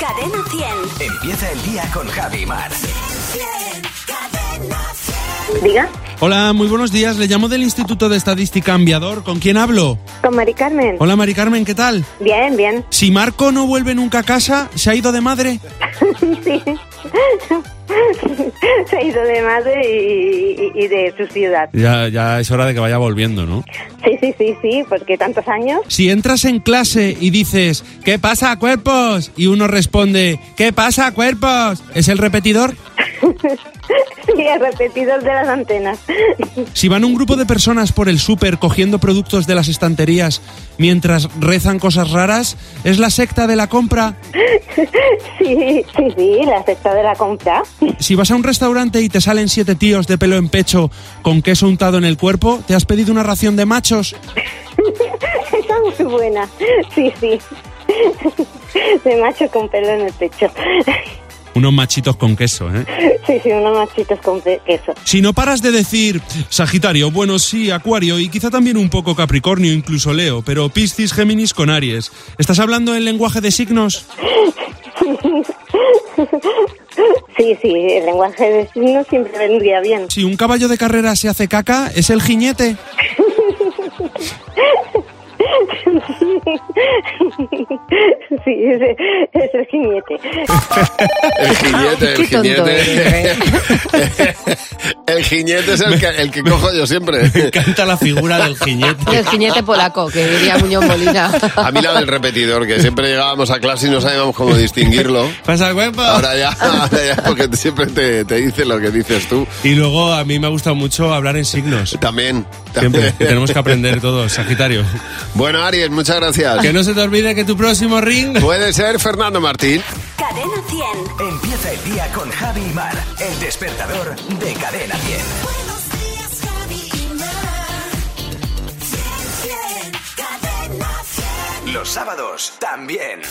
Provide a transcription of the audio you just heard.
Cadena 100. Empieza el día con Javi Mar. Diga, Hola, muy buenos días. Le llamo del Instituto de Estadística Ambiador. ¿Con quién hablo? con Mari Carmen. Hola, Mari Carmen, ¿qué tal? Bien, bien. Si Marco no vuelve nunca a casa, ¿se ha ido de madre? sí. Se ha ido de madre y, y- y de su ciudad. Ya, ya es hora de que vaya volviendo, ¿no? Sí, sí, sí, sí, porque tantos años. Si entras en clase y dices, ¿qué pasa, cuerpos? Y uno responde, ¿qué pasa, cuerpos? ¿Es el repetidor? Sí, el repetidor de las antenas. Si van un grupo de personas por el súper cogiendo productos de las estanterías mientras rezan cosas raras, ¿es la secta de la compra? Sí, sí, sí, la secta de la compra. Si vas a un restaurante y te salen siete tíos de pelo en pecho con queso untado en el cuerpo, ¿te has pedido una ración de machos? Esa es muy buena. Sí, sí. De macho con pelo en el pecho. Unos machitos con queso, ¿eh? Sí, sí, unos machitos con queso. Si no paras de decir Sagitario, bueno, sí, Acuario y quizá también un poco Capricornio, incluso Leo, pero Piscis, Géminis con Aries. ¿Estás hablando en lenguaje de signos? Sí, sí, el lenguaje de signos siempre vendría bien. Si un caballo de carrera se hace caca, ¿es el jiñete? Sí, es, es el jinete. El jiñete, el tonto jiñete. el jiñete es el que, el que cojo yo siempre. Canta la figura del jiñete. El jinete polaco, que diría Muñoz Molina. A mí la del repetidor, que siempre llegábamos a clase y no sabíamos cómo distinguirlo. ¿Pasa cuerpo? Ahora ya, ahora ya, porque siempre te, te dice lo que dices tú. Y luego a mí me ha gustado mucho hablar en signos. También. Siempre, también. que tenemos que aprender todos, Sagitario. Bueno, Aries, muchas gracias. Que no se te olvide que tu próximo Puede ser Fernando Martín. Cadena 100. Empieza el día con Javi Mar. El despertador de Cadena 10. Buenos días, Javi y Mar. Cadena 100. Los sábados también.